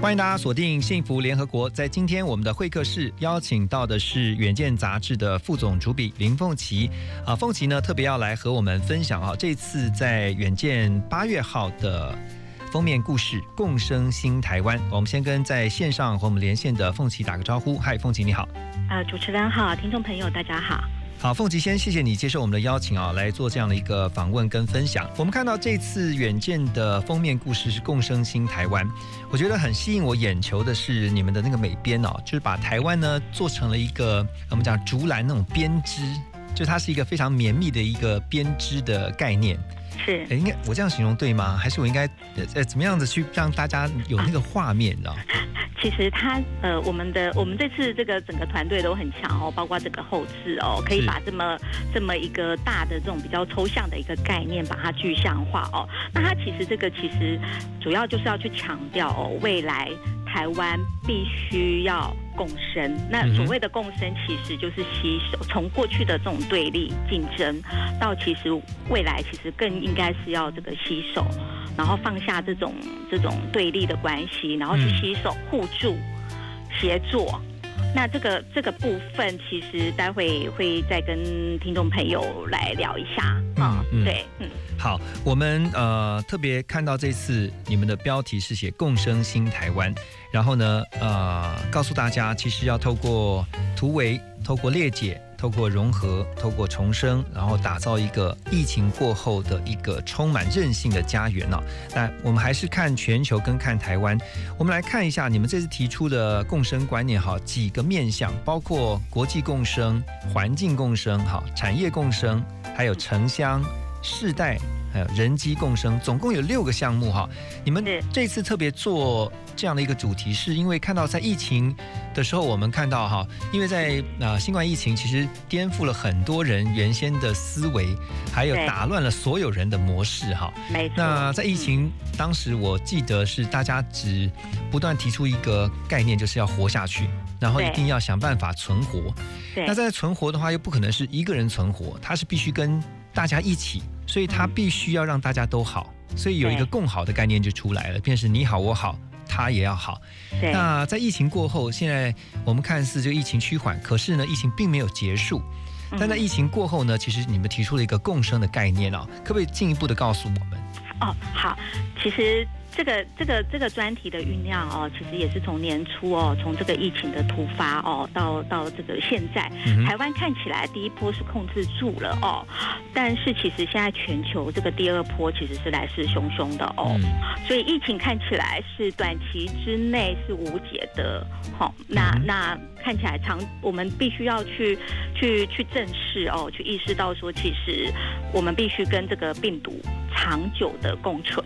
欢迎大家锁定幸福联合国。在今天我们的会客室邀请到的是《远见》杂志的副总主笔林凤琪啊，凤琪呢特别要来和我们分享啊，这次在《远见》八月号的封面故事《共生新台湾》。我们先跟在线上和我们连线的凤琪打个招呼，嗨，凤琪你好。呃，主持人好，听众朋友大家好。好，凤吉先谢谢你接受我们的邀请啊，来做这样的一个访问跟分享。我们看到这次远见的封面故事是共生新台湾，我觉得很吸引我眼球的是你们的那个美编哦，就是把台湾呢做成了一个我们讲竹篮那种编织，就它是一个非常绵密的一个编织的概念。是哎应该我这样形容对吗？还是我应该呃呃怎么样子去让大家有那个画面呢？其实他呃，我们的我们这次这个整个团队都很强哦，包括这个后置哦，可以把这么这么一个大的这种比较抽象的一个概念，把它具象化哦。那它其实这个其实主要就是要去强调哦，未来台湾必须要共生。那所谓的共生，其实就是携手，从过去的这种对立竞争，到其实未来其实更应该是要这个携手，然后放下这种这种对立的关系，然后去嗯携手互助、协作。那这个这个部分，其实待会会再跟听众朋友来聊一下啊、嗯。嗯对，嗯，好，我们呃特别看到这次你们的标题是写“共生新台湾”，然后呢呃告诉大家，其实要透过突围、透过裂解、透过融合、透过重生，然后打造一个疫情过后的一个充满韧性的家园哦。那我们还是看全球跟看台湾，我们来看一下你们这次提出的共生观念哈，几个面向，包括国际共生、环境共生、哈产业共生，还有城乡。世代还有人机共生，总共有六个项目哈。你们这次特别做这样的一个主题，是因为看到在疫情的时候，我们看到哈，因为在呃新冠疫情其实颠覆了很多人原先的思维，还有打乱了所有人的模式哈。那在疫情当时，我记得是大家只不断提出一个概念，就是要活下去，然后一定要想办法存活。对那在存活的话，又不可能是一个人存活，他是必须跟大家一起，所以他必须要让大家都好，所以有一个共好的概念就出来了，便是你好我好。他也要好。对那在疫情过后，现在我们看似就疫情趋缓，可是呢，疫情并没有结束。但在嗯疫情过后呢，其实你们提出了一个共生的概念哦，可不可以进一步的告诉我们？哦，好，其实这个这个这个专题的酝酿哦，其实也是从年初哦，从这个疫情的突发哦，到到这个现在，台湾看起来第一波是控制住了哦，但是其实现在全球这个第二波其实是来势汹汹的哦，嗯。所以疫情看起来是短期之内是无解的，好、那那看起来长，我们必须要去去去正视哦，去意识到说，其实我们必须跟这个病毒长久的共存。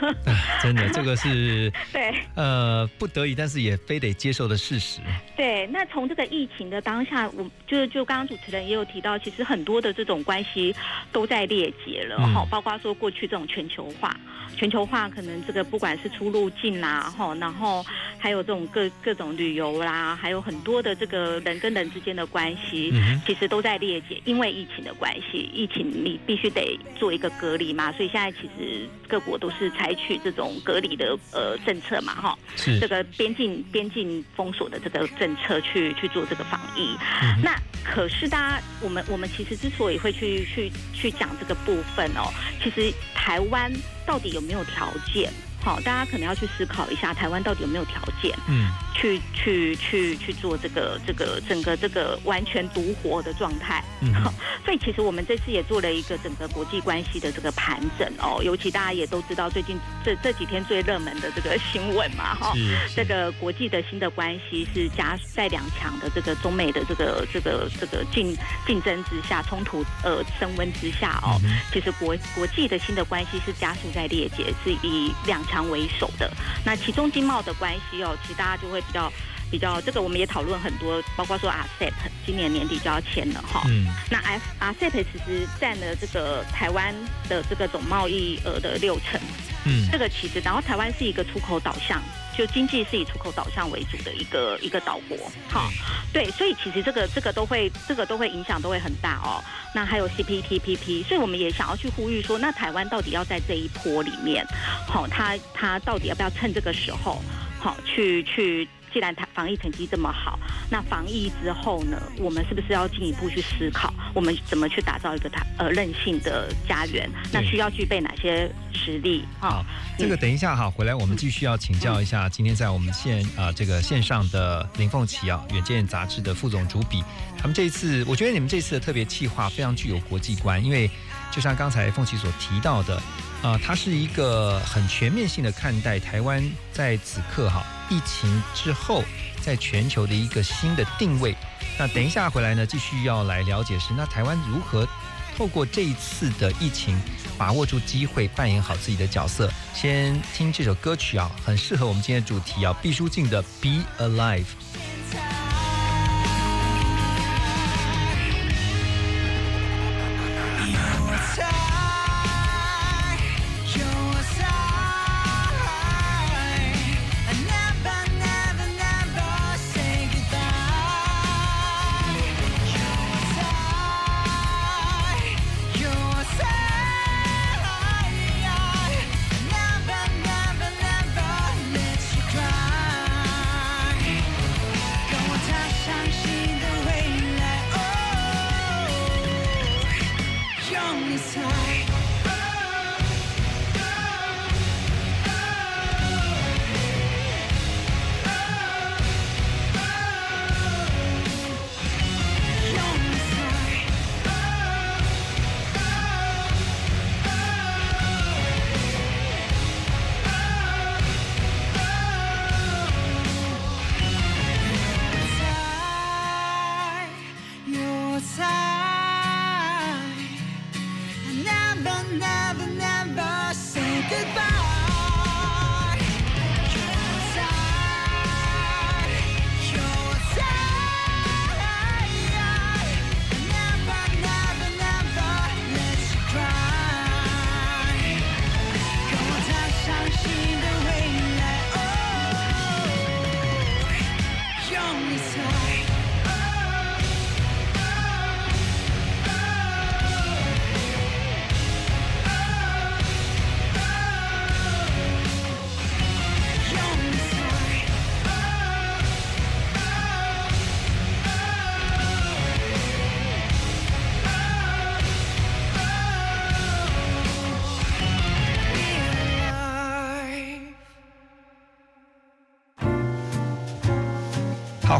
真的，这个是 对呃不得已，但是也非得接受的事实。对，那从这个疫情的当下，我就是就刚刚主持人也有提到，其实很多的这种关系都在裂解了嗯哈、包括说过去这种全球化，全球化可能这个不管是出入境啦哈，然后还有这种各各种旅游啦，还有很多的这个人跟人之间的关系，嗯，其实都在裂解，因为疫情的关系，疫情你必须得做一个隔离嘛，所以现在其实各国都是采取这种隔离的呃政策嘛哈。是这个边境边境封锁的这个政策去去做这个防疫。嗯那可是大家，我们我们其实之所以会去去去讲这个部分哦，其实台湾到底有没有条件？好，大家可能要去思考一下，台湾到底有没有条件嗯去去去去做这个这个整个这个完全独活的状态。嗯 哼所以其实我们这次也做了一个整个国际关系的这个盘整哦，尤其大家也都知道最近这这几天最热门的这个新闻嘛哈。是这个国际的新的关系是加在两强的这个中美的这个这个这个竞竞争之下，冲突呃升温之下哦，嗯其实国国际的新的关系是加速在裂解，是以两强为首的。那其中经贸的关系哦，其实大家就会比较比较这个我们也讨论很多，包括说 RCEP 今年年底就要签了哈。嗯，那 F RCEP 其实占了这个台湾的这个总贸易额的六成。嗯，这个其实，然后台湾是一个出口导向，就经济是以出口导向为主的一个一个岛国，哈，对，所以其实这个这个都会这个都会影响都会很大哦。那还有 CPTPP，所以我们也想要去呼吁说，那台湾到底要在这一波里面，好，它它到底要不要趁这个时候，好去去。既然它防疫成绩这么好，那防疫之后呢？我们是不是要进一步去思考，我们怎么去打造一个它呃任性的家园？那需要具备哪些实力？好，这个等一下哈，回来我们继续要请教一下，今天在我们线啊这个线上的林凤琪啊，远见杂志的副总主笔，他们这一次，我觉得你们这次的特别企划非常具有国际观，因为就像刚才凤琪所提到的。啊，它是一个很全面性的看待台湾在此刻哈疫情之后，在全球的一个新的定位。那等一下回来呢，继续要来了解是那台湾如何透过这一次的疫情，把握住机会，扮演好自己的角色。先听这首歌曲啊，很适合我们今天的主题啊，毕书尽的《Be Alive》。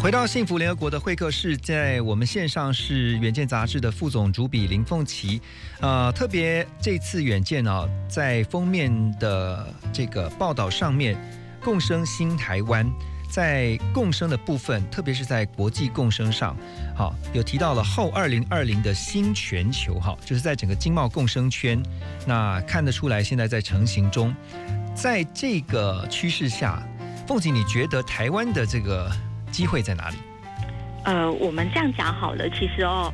回到幸福联合国的会客室，在我们线上是远见杂志的副总主笔林凤琪。呃，特别这次远见呢，在封面的这个报道上面，共生新台湾，在共生的部分，特别是在国际共生上，好有提到了后二零二零的新全球，哈，就是在整个经贸共生圈，那看得出来现在在成型中。在这个趋势下，凤姐，你觉得台湾的这个？机会在哪里？呃，我们这样讲好了。其实哦，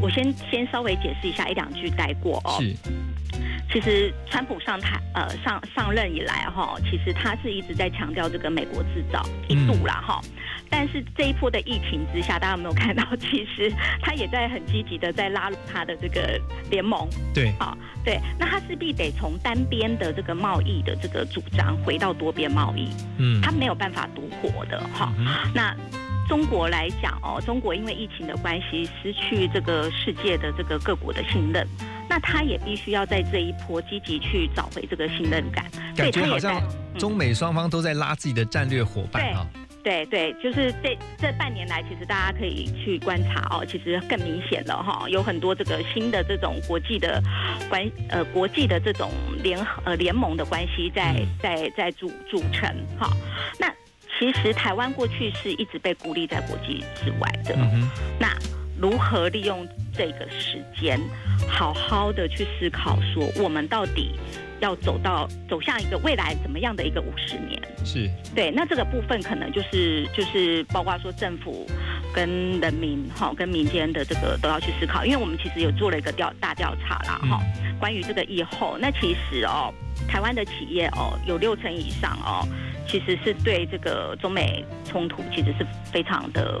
我先先稍微解释一下，一两句带过哦。是。其实川普上台呃上上任以来哈，其实他是一直在强调这个美国制造一度啦哈。但是这一波的疫情之下，大家有没有看到？其实他也在很积极的在拉拢他的这个联盟。对。啊，对。那他势必得从单边的这个贸易的这个主张回到多边贸易。嗯。他没有办法独活的哈。那中国来讲哦，中国因为疫情的关系，失去这个世界的这个各国的信任，那他也必须要在这一波积极去找回这个信任感。感觉好像中美双方都在拉自己的战略伙伴啊。对对，就是这这半年来，其实大家可以去观察哦，其实更明显了哈，有很多这个新的这种国际的关呃国际的这种联呃联盟的关系在在在组组成哈。那其实台湾过去是一直被孤立在国际之外的，那如何利用这个时间，好好的去思考，说我们到底要走到走向一个未来怎么样的一个五十年？是。对，那这个部分可能就是就是包括说政府跟人民哈跟民间的这个都要去思考，因为我们其实有做了一个调大调查啦哈，关于这个以后，那其实哦，台湾的企业哦有六成以上哦，其实是对这个中美冲突其实是非常的。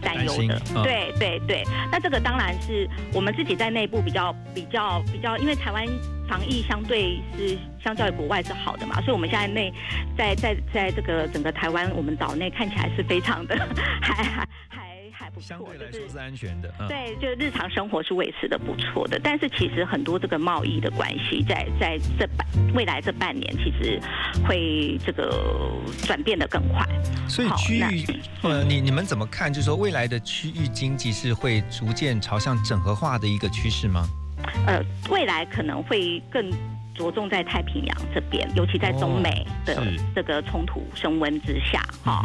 担忧的，对对对，那这个当然是我们自己在内部比较比较比较，因为台湾防疫相对是相较于国外是好的嘛，所以我们现在内在在在这个整个台湾我们岛内看起来是非常的还还 还。相对来说是安全的，对，就日常生活是维持的不错的。但是其实很多这个贸易的关系，在在这半未来这半年，其实会这个转变的更快。所以区域，呃，你你们怎么看？就是说未来的区域经济是会逐渐朝向整合化的一个趋势吗？呃，未来可能会更。着重在太平洋这边，尤其在中美的这个冲突升温之下，哈，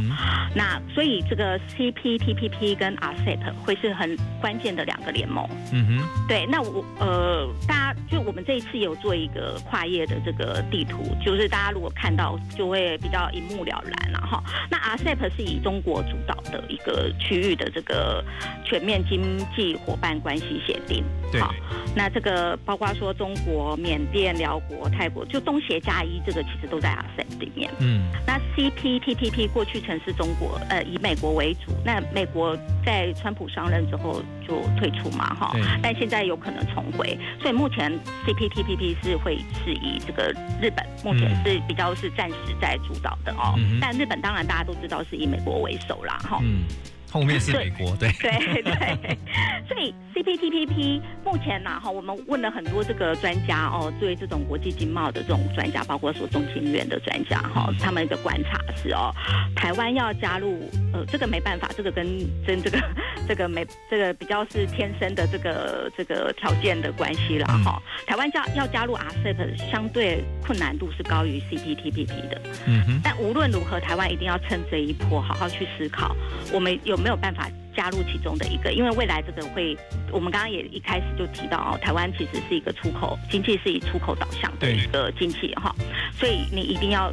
那所以这个 CPTPP 跟 RCEP 会是很关键的两个联盟。嗯哼，对，那我呃，大家就我们这一次有做一个跨页的这个地图，就是大家如果看到就会比较一目了然了哈。那 RCEP 是以中国主导的一个区域的这个全面经济伙伴关系协定。好，那这个包括说中国、缅甸、辽国、泰国，就东协加一，这个其实都在 RCEP 里面。嗯，那 CPTPP 过去曾是中国，呃，以美国为主，那美国在川普上任之后就退出嘛，哈，但现在有可能重回，所以目前 CPTPP 是会是以这个日本目前是比较是暂时在主导的哦，嗯但日本当然大家都知道是以美国为首啦，哈。后面是美国，对对对，所以 CPTPP 目前呢，哈，我们问了很多这个专家哦，对这种国际经贸的这种专家，包括说中经院的专家哈，他们的观察是哦，台湾要加入，呃，这个没办法，这个跟跟这个 这个没这个比较是天生的这个这个条件的关系了哈。台湾加要加入 RCEP，相对困难度是高于 CPTPP 的，嗯哼。但无论如何，台湾一定要趁这一波好好去思考，我们有。没有办法加入其中的一个，因为未来这个会，我们刚刚也一开始就提到哦，台湾其实是一个出口经济，是以出口导向的一个经济哈，所以你一定要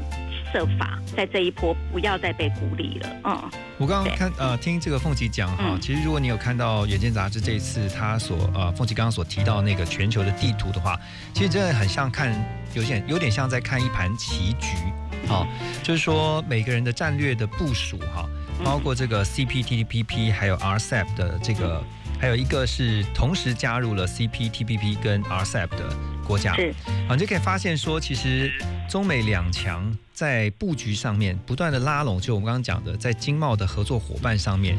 设法在这一波不要再被孤立了。嗯，我刚刚看呃听这个凤琪讲哈，其实如果你有看到《远见》杂志这一次他所呃凤琪刚刚所提到那个全球的地图的话，其实真的很像看有点有点像在看一盘棋局，好，就是说每个人的战略的部署哈。包括这个 CPTPP 还有 RCEP 的这个，还有一个是同时加入了 CPTPP 跟 RCEP 的国家，好，你就可以发现说，其实中美两强在布局上面不断的拉拢，就我们刚刚讲的，在经贸的合作伙伴上面，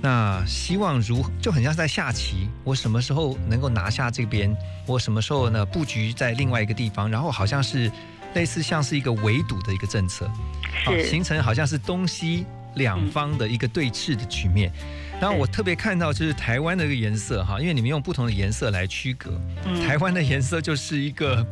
那希望如就很像在下棋，我什么时候能够拿下这边，我什么时候呢布局在另外一个地方，然后好像是类似像是一个围堵的一个政策，形成好像是东西。两方的一个对峙的局面，然后我特别看到就是台湾的一个颜色哈，因为你们用不同的颜色来区隔，台湾的颜色就是一个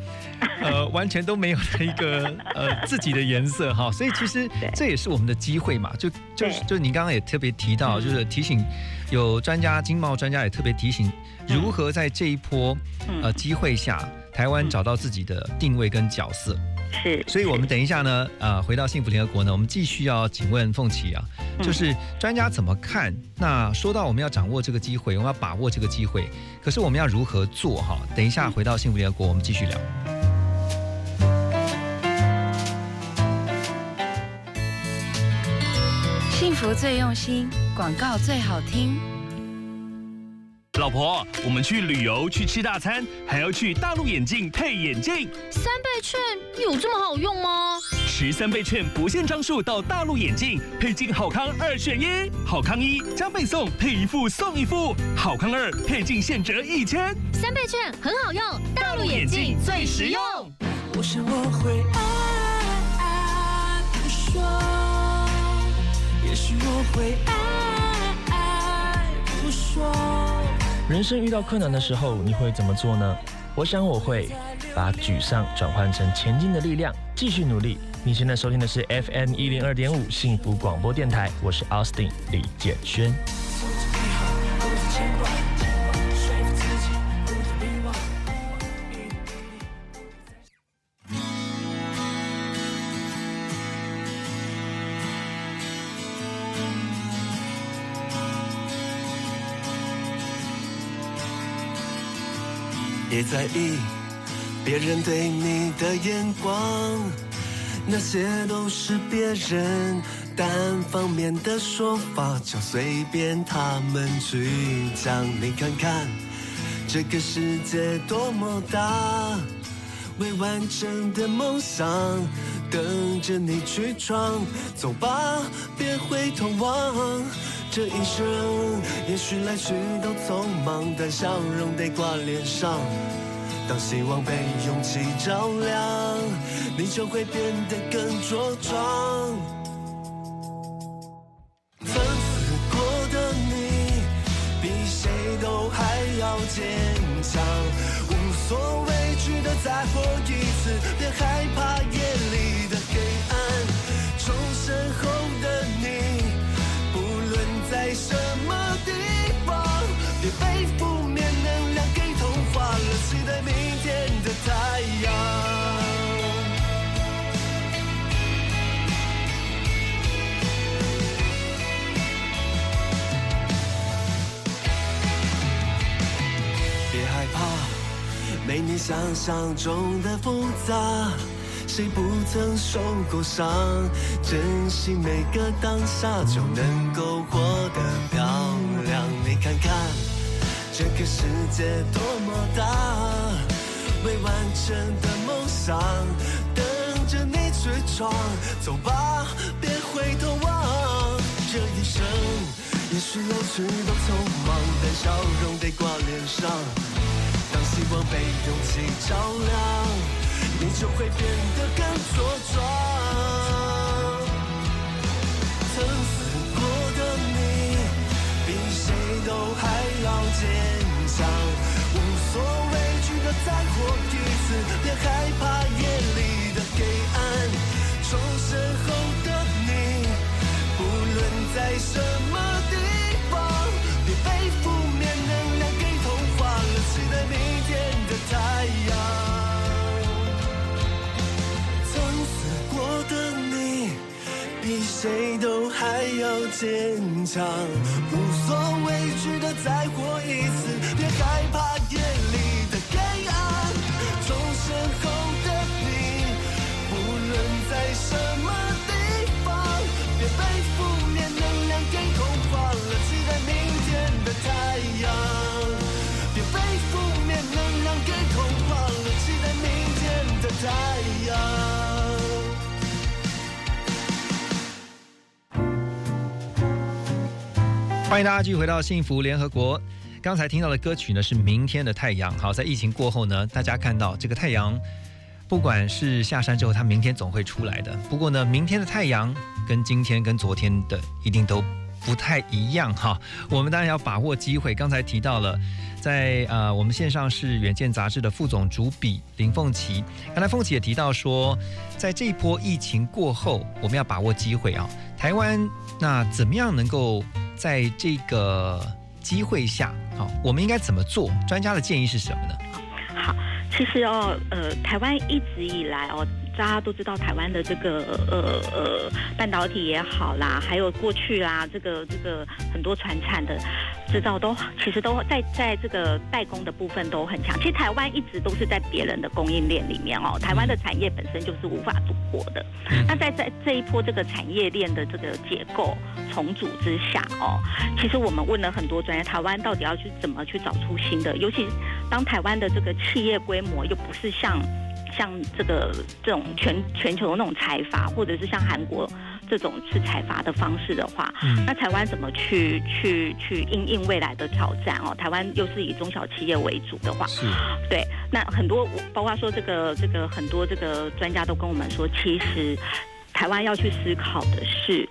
呃 完全都没有的一个呃自己的颜色哈，所以其实这也是我们的机会嘛，就就是就你刚刚也特别提到，就是提醒有专家经贸专家也特别提醒，如何在这一波呃机会下，台湾找到自己的定位跟角色。是，所以我们等一下呢，呃，回到幸福联合国呢，我们继续要请问凤琪啊，就是专家怎么看？那说到我们要掌握这个机会，我们要把握这个机会，可是我们要如何做？哈，等一下回到幸福联合国，我们继续聊。幸福最用心，广告最好听。老婆，我们去旅游去吃大餐，还要去大陆眼镜配眼镜。三倍券有这么好用吗？持三倍券不限张数到大陆眼镜配镜好康二选一，好康一加倍送配一副送一副，好康二配镜现折一千。三倍券很好用，大陆眼镜最实用。我想我会爱爱不说，也许我会爱人生遇到困难的时候，你会怎么做呢？我想我会把沮丧转换成前进的力量，继续努力。你现在收听的是 FM 一零二点五幸福广播电台，我是 Austin 李建轩。别在意别人对你的眼光，那些都是别人单方面的说法，就随便他们去讲。你看看这个世界多么大，未完成的梦想等着你去闯。走吧，别回头望。这一生也许来去都匆忙，但笑容得挂脸上。当希望被勇气照亮，你就会变得更茁壮。曾死过的你，比谁都还要坚强。无所畏惧的再活一次，别害怕夜里的黑暗。重生后没你想？象中的复杂。谁不曾受过伤？珍惜每个当下，就能够活得漂亮。你看看这个世界多么大，未完成的梦想？等着你去闯。走吧，别回头望。这一生也许有许多匆忙，但笑容得挂脸上。希望被勇气照亮。你就会变得更茁壮。曾死过的你，比谁都还要坚强。无所畏惧的再活一次，别害怕夜里的黑暗。重生后的你，不论在什么地谁都还要坚强，无所畏惧的再活一次，别害怕夜里的黑暗。重生后的你，不论在什么地方，别被负面能量给同化了，期待明天的太阳。别被负面能量给同化了，期待明天的太阳。欢迎大家继续回到幸福联合国。刚才听到的歌曲呢是《明天的太阳》。好，在疫情过后呢，大家看到这个太阳，不管是下山之后，它明天总会出来的。不过呢，明天的太阳跟今天跟昨天的一定都不太一样哈。我们当然要把握机会。刚才提到了，在呃我们线上是《远见》杂志的副总主笔林凤琪。刚才凤琪也提到说，在这一波疫情过后，我们要把握机会啊。台湾那怎么样能够？在这个机会下，好，我们应该怎么做？专家的建议是什么呢？好，其实哦，呃，台湾一直以来哦。大家都知道台湾的这个呃呃半导体也好啦，还有过去啦，这个这个很多传产的制造都其实都在在这个代工的部分都很强。其实台湾一直都是在别人的供应链里面哦，台湾的产业本身就是无法突破的。那在在这一波这个产业链的这个结构重组之下哦，其实我们问了很多专业，台湾到底要去怎么去找出新的？尤其当台湾的这个企业规模又不是像。像这个这种全全球的那种财阀，或者是像韩国这种是财阀的方式的话，那台湾怎么去去去应应未来的挑战哦？台湾又是以中小企业为主的话，对，那很多包括说这个这个很多这个专家都跟我们说，其实台湾要去思考的是，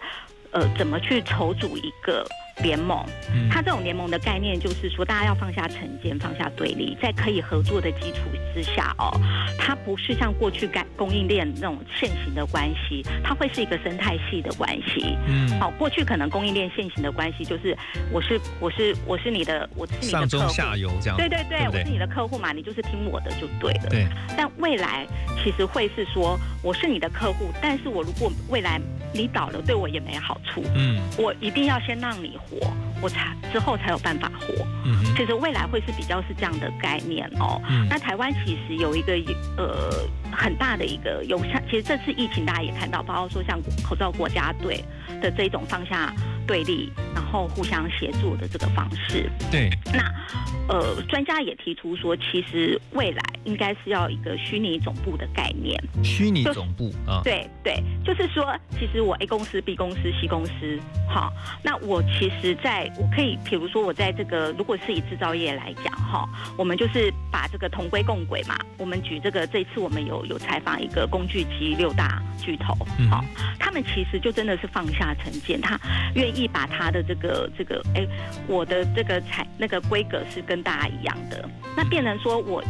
呃，怎么去筹组一个。联盟，它这种联盟的概念就是说，大家要放下成见，放下对立，在可以合作的基础之下哦，它不是像过去干供应链那种现行的关系，它会是一个生态系的关系。嗯，好，过去可能供应链现行的关系就是我是我是我是你的我是你的上游这样，对对对，我是你的客户嘛，你就是听我的就对了。对，但未来其实会是说，我是你的客户，但是我如果未来你倒了对我也没好处。嗯我一定要先让你活，我才之后才有办法活。嗯哼其实未来会是比较是这样的概念哦。嗯那台湾其实有一个呃很大的一个有像，其实这次疫情大家也看到，包括说像口罩国家队的这种放下对立，然后互相协作的这个方式。对，那呃，专家也提出说，其实未来应该是要一个虚拟总部的概念。虚拟总部啊，对对，就是说，其实我 A 公司、B 公司、C 公司，哈，那我其实在我可以，比如说我在这个，如果是以制造业来讲，哈，我们就是把这个同归共轨嘛。我们举这个，这一次我们有有采访一个工具机六大巨头，嗯好、他们其实就真的是放下成见，他愿意一把他的这个这个，哎，我的这个产那个规格是跟大家一样的，那变成说我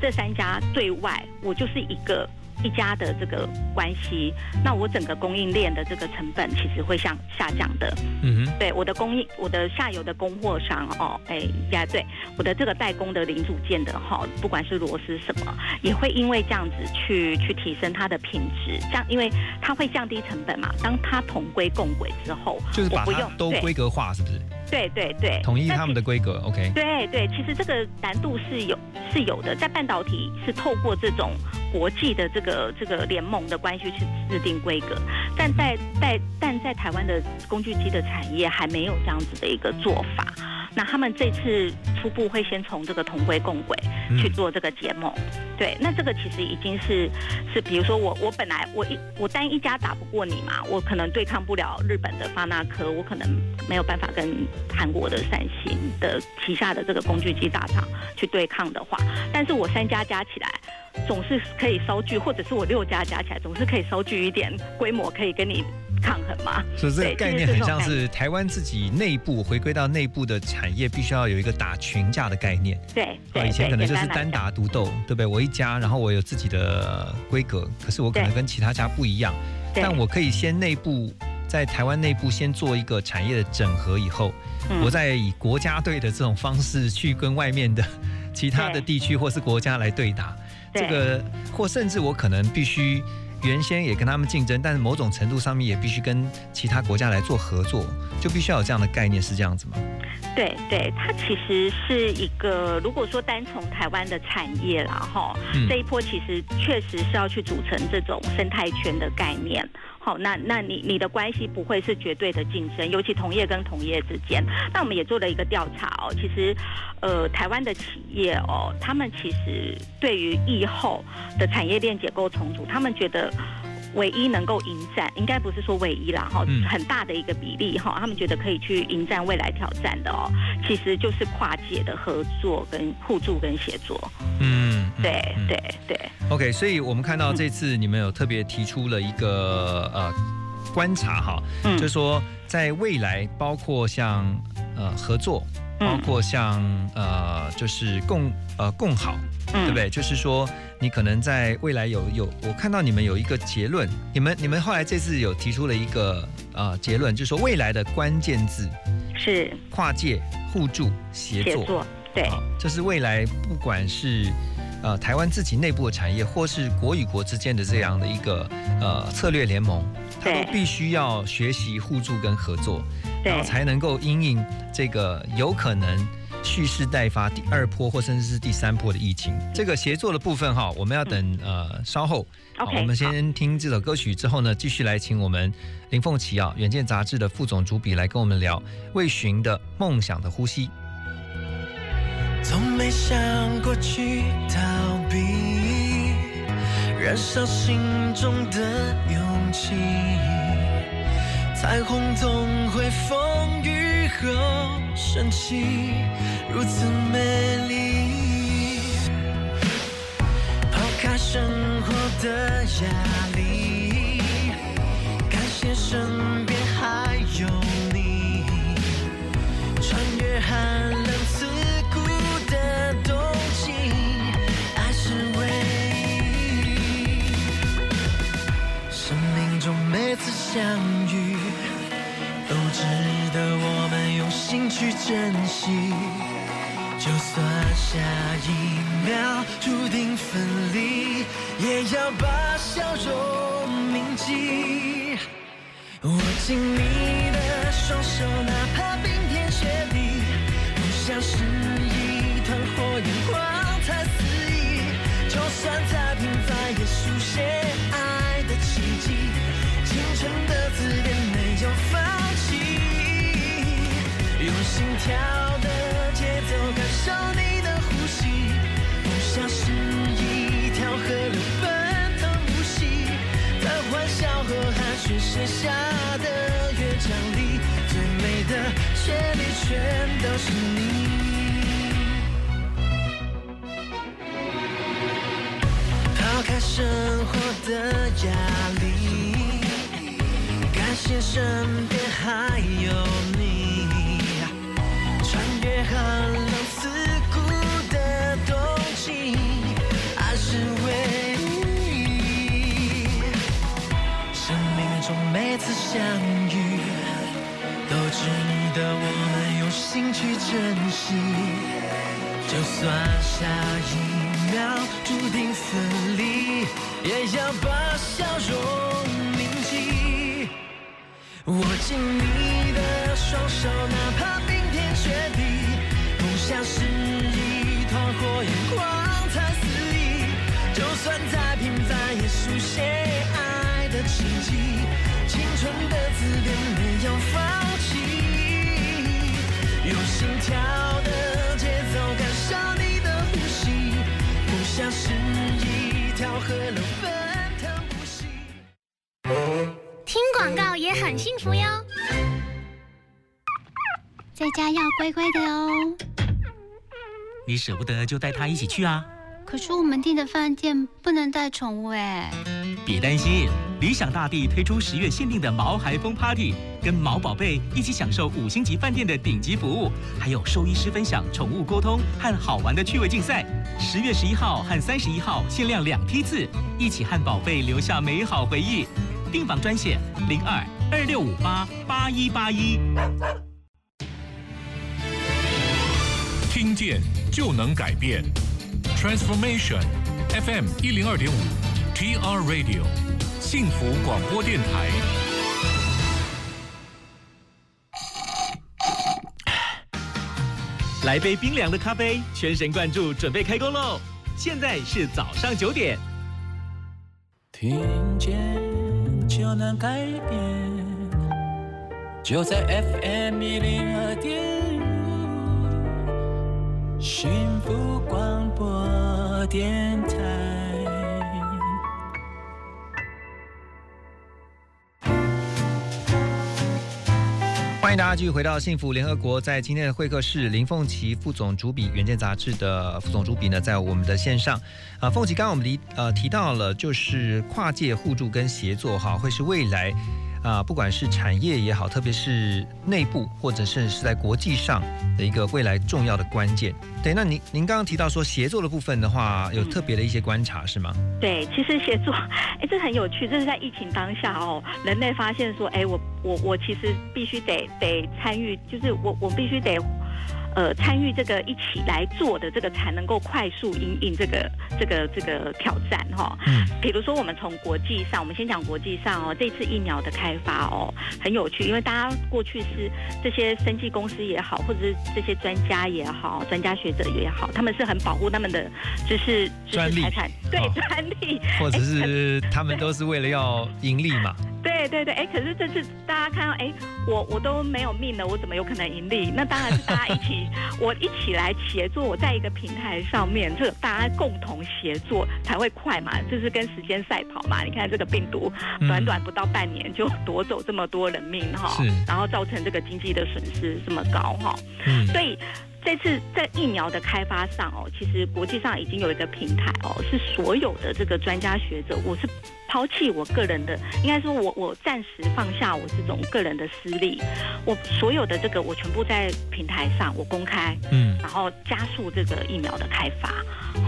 这三家对外，我就是一个一家的这个关系，那我整个供应链的这个成本其实会向下降的。嗯哼，对我的供应，我的下游的供货商哦，哎呀，对我的这个代工的零组件的哈、不管是螺丝什么，也会因为这样子去去提升它的品质，这样因为它会降低成本嘛。当它同归共轨之后，就是把它都规格化，是不是？对对对，统一他们的规格，OK。对对，其实这个难度是有是有的，在半导体是透过这种国际的这个这个联盟的关系去制定规格，但在在但在台湾的工具机的产业还没有这样子的一个做法。那他们这次初步会先从这个同归共轨去嗯做这个结盟，对，那这个其实已经是是，比如说我我本来我一我单一家打不过你嘛，我可能对抗不了日本的发那科，我可能没有办法跟韩国的三星的旗下的这个工具机大厂去对抗的话，但是我三家加起来。总是可以稍具，或者是我六家加起来，总是可以稍具一点规模，可以跟你抗衡嘛。所以这个概念很像是台湾自己内部回归到内部的产业，必须要有一个打群架的概念。对啊，对，以前可能就是单打独斗，对不对？我一家，然后我有自己的规格，可是我可能跟其他家不一样，但我可以先内部在台湾内部先做一个产业的整合，以后、嗯我再以国家队的这种方式去跟外面的其他的地区或是国家来对打。对这个或甚至我可能必须原先也跟他们竞争，但是某种程度上面也必须跟其他国家来做合作，就必须要有这样的概念，是这样子吗？对对，它其实是一个，如果说单从台湾的产业啦，哈、嗯这一波其实确实是要去组成这种生态圈的概念。好，那那你你的关系不会是绝对的竞争，尤其同业跟同业之间。那我们也做了一个调查哦，其实，呃，台湾的企业哦，他们其实对于疫后的产业链结构重组，他们觉得。唯一能够迎战，应该不是说唯一啦，哈、嗯。很大的一个比例哈，他们觉得可以去迎战未来挑战的哦，其实就是跨界的合作、跟互助、跟协作。嗯，嗯对嗯。对对。OK，所以我们看到这次你们有特别提出了一个呃观察哈，嗯。就是说在未来，包括像呃合作，包嗯括像呃就是共呃共好，嗯对不对？就是说你可能在未来有有，我看到你们有一个结论，你们你们后来这次有提出了一个呃结论，就是说未来的关键字是跨界、互助、协作。协作，对啊，这是未来不管是呃台湾自己内部的产业，或是国与国之间的这样的一个呃策略联盟，它对都必须要学习互助跟合作，然后才能够因应这个有可能。蓄势待发，第二波或甚至是第三波的疫情，这个协作的部分哈，我们要等呃稍后。我们先听这首歌曲之后呢，继续来请我们林凤琪啊，《远见》杂志的副总主笔来跟我们聊魏寻的梦想的呼吸。从没想过去逃避，燃烧心中的勇气。彩虹总会风雨后升起，如此美丽。抛开生活的压力，感谢身边还有你。穿越寒冷刺骨的冬季，爱是唯一。生命中每次相遇，去珍惜。就算下一秒注定分离，也要把笑容铭记。握紧你的双手，哪怕冰天雪地，不像是一团火焰，光彩四溢。就算再跳的节奏感受你的呼吸，不像是一条河流奔腾不息，在欢笑和汗水写下的乐章里，最美的旋律全都是你。相遇，都值得我们用心去珍惜。就算下一秒注定分离，也要把笑容铭记。握紧你的双手，哪怕冰天雪地，不像是一团火焰，春的字典没有放弃，用心跳的节奏感受你的呼吸，不像是一条河流奔腾不息。听广告也很幸福哟，在家要乖乖的哦。你舍不得就带他一起去啊！可是我们订的饭店不能带宠物哎。别担心，理想大地推出十月限定的毛孩风 Party，跟毛宝贝一起享受五星级饭店的顶级服务，还有兽医师分享宠物沟通和好玩的趣味竞赛。十月十一号和三十一号限量两批次，一起和宝贝留下美好回忆。订房专线零二二六五八八一八一。听见就能改变，Transformation FM 一零二点五，TR Radio 幸福广播电台。来杯冰凉的咖啡，全神贯注，准备开工喽！现在是早上九点。听见就能改变，就在 FM 一零二点五，幸福广播电台。欢迎大家继续回到幸福联合国，在今天的会客室，林凤琪副总主笔，《远见》杂志的副总主笔呢，在我们的线上。啊，凤琪，刚刚我们提呃提到了，就是跨界互助跟协作哈，会是未来啊，不管是产业也好，特别是内部或者是是在国际上的一个未来重要的关键。对，那您您刚刚提到说协作的部分的话，有特别的一些观察是吗？对，其实协作，哎，这很有趣，这是在疫情当下哦，人类发现说，哎，我我我其实必须得得参与，就是我我必须得。呃，参与这个一起来做的这个，才能够快速应应这个这个这个挑战哈。嗯。比如说，我们从国际上，我们先讲国际上哦，这次疫苗的开发哦，很有趣，因为大家过去是这些生技公司也好，或者是这些专家也好，专家学者也好，他们是很保护他们的就是专利财产，对专利，或者是他们都是为了要盈利嘛。对对对，哎，可是这次大家看到，哎，我我都没有命了，我怎么有可能盈利？那当然是大家一起，我一起来协作，我在一个平台上面，这大家共同协作才会快嘛，就是跟时间赛跑嘛。你看这个病毒，短短不到半年就夺走这么多人命哈，然后造成这个经济的损失这么高哈，所以。这次在疫苗的开发上哦，其实国际上已经有一个平台哦，是所有的这个专家学者，我是抛弃我个人的，应该说我我暂时放下我这种个人的私利，我所有的这个我全部在平台上我公开，嗯，然后加速这个疫苗的开发。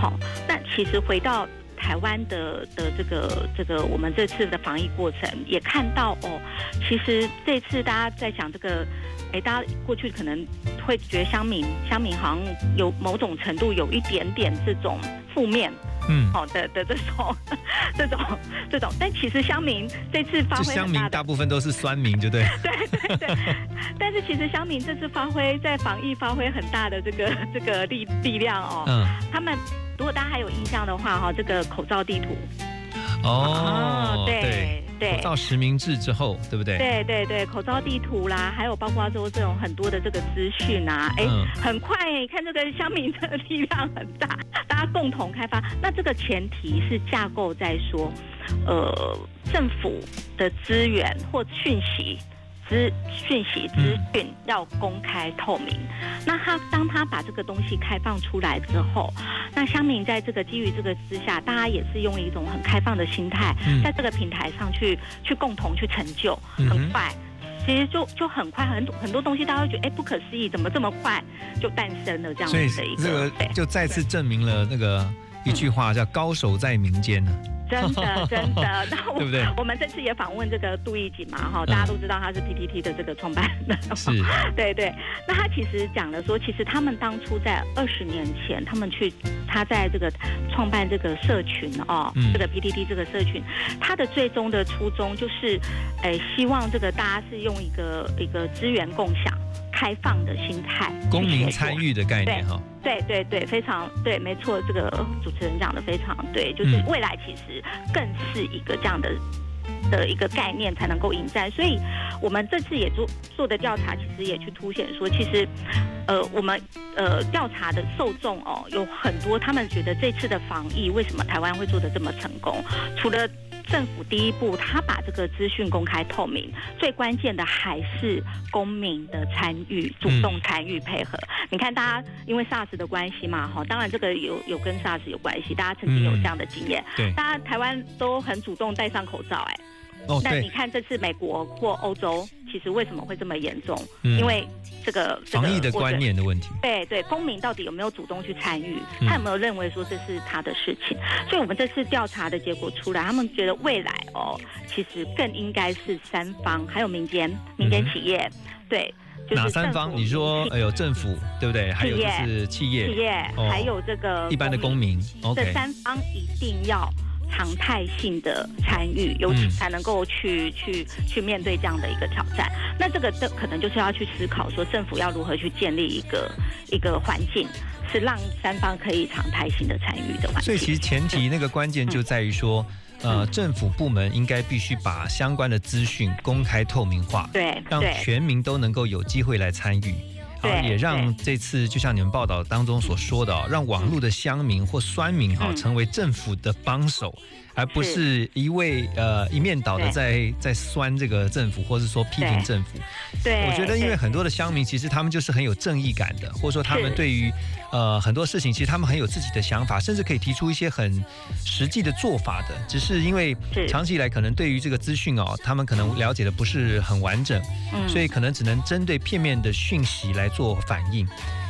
好，那其实回到台湾的的这个这个我们这次的防疫过程，也看到哦，其实这次大家在讲这个。哎，大家过去可能会觉得乡民乡民好像有某种程度有一点点这种负面，嗯，好的的这种这种这种，但其实乡民这次发挥乡民大部分都是酸民，对不 对？对对对。但是其实乡民这次发挥在防疫发挥很大的这个这个力力量哦。嗯。他们如果大家还有印象的话哈，这个口罩地图。哦，对对，口罩实名制之后，对不对？对对对，口罩地图啦，还有包括说这种很多的这个资讯啊，哎，很快，看这个乡民的力量很大，大家共同开发。那这个前提是架构在说，呃，政府的资源或讯息。资讯息资讯要公开透明，那他当他把这个东西开放出来之后，那乡民在这个基于这个之下，大家也是用一种很开放的心态，在这个平台上去去共同去成就，很快，其实就就很快，很很多东西大家会觉得哎不可思议，怎么这么快就诞生了这样子的一个，这个就再次证明了那个一句话叫高手在民间呢。真的，真的，那我我们这次也访问这个杜义景嘛，哈，大家都知道他是 PTT 的这个创办人，是，对对。那他其实讲了说，其实他们当初在二十年前，他们去他在这个创办这个社群哦，这个 PTT 这个社群，他的最终的初衷就是，哎，希望这个大家是用一个一个资源共享。开放的心态，公民参与的概念哈，对对对，非常对，没错，这个主持人讲的非常对，就是未来其实更是一个这样的的一个概念才能够迎战，所以我们这次也做做的调查，其实也去凸显说，其实呃，我们呃调查的受众哦，有很多他们觉得这次的防疫为什么台湾会做的这么成功，除了。政府第一步，他把这个资讯公开透明，最关键的还是公民的参与、主动参与、配合。你看，大家因为 SARS 的关系嘛，哈，当然这个有有跟 SARS 有关系，大家曾经有这样的经验，对，大家台湾都很主动戴上口罩，哎。那你看这次美国或欧洲，其实为什么会这么严重？因为这个防疫的观念的问题。对对，公民到底有没有主动去参与？他有没有认为说这是他的事情？所以我们这次调查的结果出来，他们觉得未来哦，其实更应该是三方，还有民间、民间企业，对，哪三方？你说哎呦政府对不对？还有就是企业，企业还有这个一般的公民，这三方一定要。常态性的参与，尤其才能够去去去面对这样的一个挑战。那这个的可能就是要去思考，说政府要如何去建立一个一个环境，是让三方可以常态性的参与的环境。所以其实前提那个关键就在于说，呃，政府部门应该必须把相关的资讯公开透明化，对，让全民都能够有机会来参与。好，也让这次就像你们报道当中所说的，让网络的乡民或酸民哈成为政府的帮手。而不是。一味呃一面倒的在在酸这个政府，或是说批评政府。对，我觉得因为很多的乡民其实他们就是很有正义感的，或者说他们对于呃很多事情其实他们很有自己的想法，甚至可以提出一些很实际的做法的。只是因为长期以来可能对于这个资讯哦，他们可能了解的不是很完整，所以可能只能针对片面的讯息来做反应。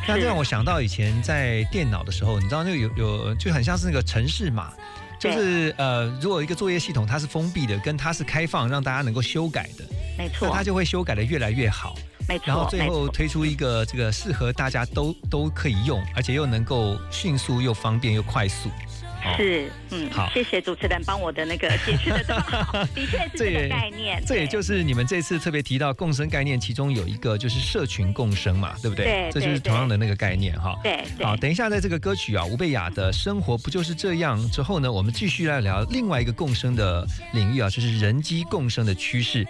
那这让我想到以前在电脑的时候，你知道那个有有就很像是那个城市码。就是呃，如果一个作业系统它是封闭的，跟它是开放让大家能够修改的，没错，它就会修改的越来越好，没错，然后最后推出一个这个适合大家都都可以用，而且又能够迅速又方便又快速。是，嗯，好，谢谢主持人帮我的那个解释的这么好，的确是这个概念。这也就是你们这次特别提到共生概念，其中有一个就是社群共生嘛，对不对？对，这就是同样的那个概念哈。对，好，等一下在这个歌曲啊，吴贝雅的生活不就是这样之后呢，我们继续来聊另外一个共生的领域啊，就是人机共生的趋势。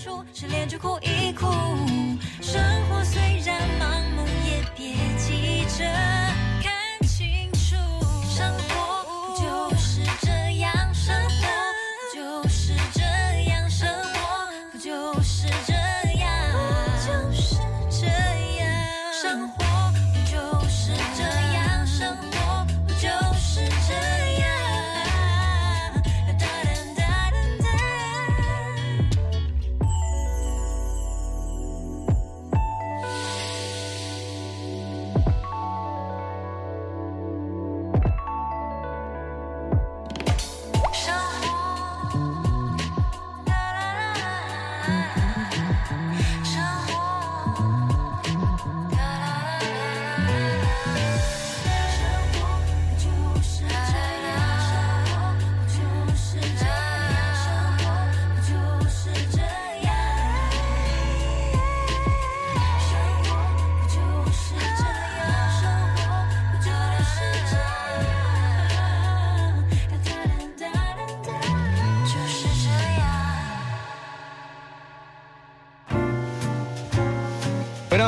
生活虽然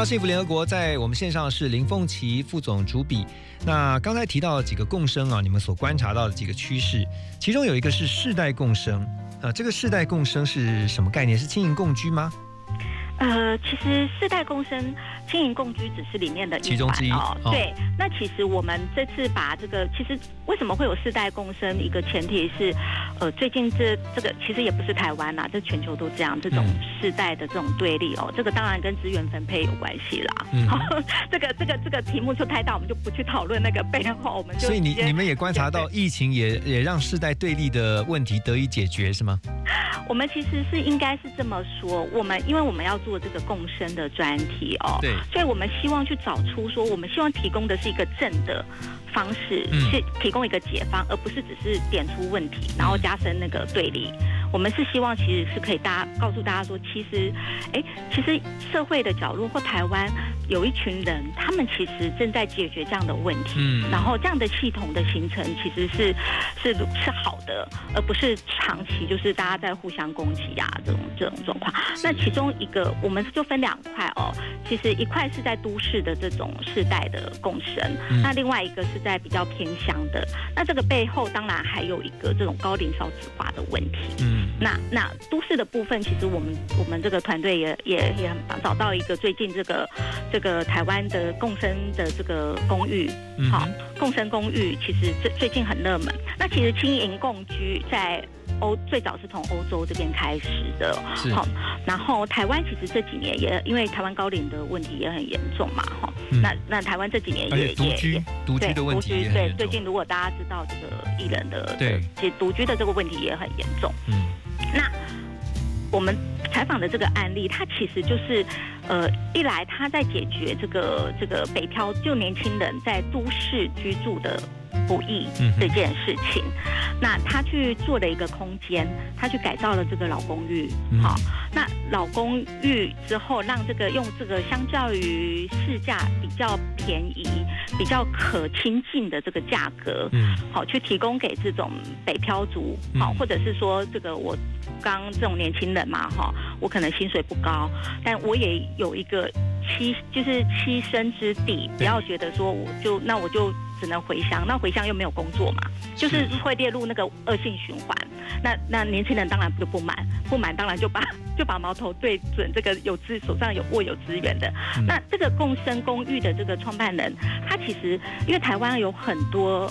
幸福联合国在我们线上是林凤琪副总主笔。那刚才提到几个共生啊，你们所观察到的几个趋势，其中有一个是世代共生。呃，这个世代共生是什么概念？是轻盈共居吗？呃，其实世代共生、轻盈共居只是里面的其中之一哦。对，那其实我们这次把这个，其实为什么会有世代共生？一个前提是，呃，最近这这个其实也不是台湾啦，这全球都这样，这种世代的这种对立哦，这个当然跟资源分配有关系啦。嗯，这个这个这个题目就太大，我们就不去讨论那个背后，我们就所以你你们也观察到疫情也也让世代对立的问题得以解决是吗？我们其实是应该是这么说，我们因为我们要做这个共生的专题哦，对，所以我们希望去找出说，我们希望提供的是一个正的方式，去提供一个解方，而不是只是点出问题，然后加深那个对立。我们是希望其实是可以大家告诉大家说，其实，哎，其实社会的角落或台湾有一群人，他们其实正在解决这样的问题，嗯，然后这样的系统的形成其实是是是好的，而不是长期就是大家在互相攻击呀这种这种状况。那其中一个我们就分两块哦，其实一块是在都市的这种世代的共生，那另外一个是在比较偏乡的。那这个背后当然还有一个这种高龄少子化的问题，嗯。那那都市的部分，其实我们我们这个团队也也也很找到一个最近这个这个台湾的共生的这个公寓，好共生公寓，其实最最近很热门。那其实轻盈共居在欧最早是从欧洲这边开始的，好，然后台湾其实这几年也因为台湾高龄的问题也很严重嘛，哈，那那台湾这几年也也独居的问题，对最近如果大家知道这个艺人的对，其实独居的这个问题也很严重，嗯。那我们采访的这个案例，它其实就是，呃，一来他在解决这个这个北漂就年轻人在都市居住的。不易这件事情，那他去做了一个空间，他去改造了这个老公寓，好，那老公寓之后让这个用这个相较于市价比较便宜、比较可亲近的这个价格，嗯，好，去提供给这种北漂族，好，或者是说这个我刚这种年轻人嘛，哈，我可能薪水不高，但我也有一个栖就是栖身之地，不要觉得说我就那我就。只能回乡，那回乡又没有工作嘛，就是会列入那个恶性循环。那那年轻人当然就不满，不满当然就把 就把矛头对准这个有资手上有握有资源的。那这个共生公寓的这个创办人，他其实因为台湾有很多，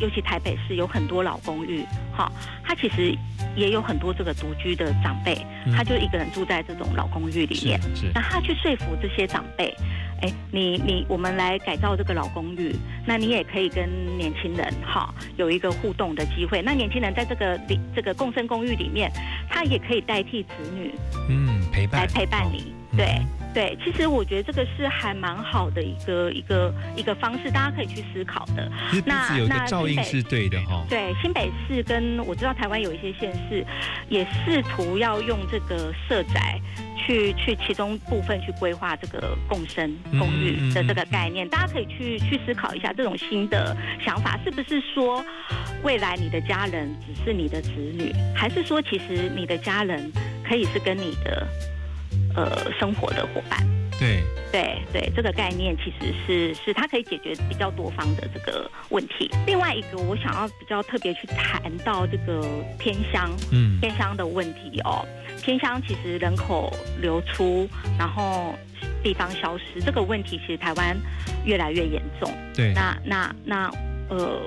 尤其台北市有很多老公寓，哈，他其实也有很多这个独居的长辈，他就一个人住在这种老公寓里面，那他去说服这些长辈。哎，你你我们来改造这个老公寓，那你也可以跟年轻人哈有一个互动的机会。那年轻人在这个里这个共生公寓里面，他也可以代替子女，嗯，陪伴来陪伴你。对对，其实我觉得这个是还蛮好的一个一个一个方式，大家可以去思考的。那那照应是对的哈。对，新北市跟我知道台湾有一些县市也试图要用这个社宅。去去其中部分去规划这个共生公寓的这个概念，大家可以去去思考一下这种新的想法，是不是说未来你的家人只是你的子女，还是说其实你的家人可以是跟你的呃生活的伙伴？对对对，这个概念其实是是它可以解决比较多方的这个问题。另外一个我想要比较特别去谈到这个偏乡，嗯，偏乡的问题哦。偏乡其实人口流出，然后地方消失这个问题，其实台湾越来越严重。对，那那那呃，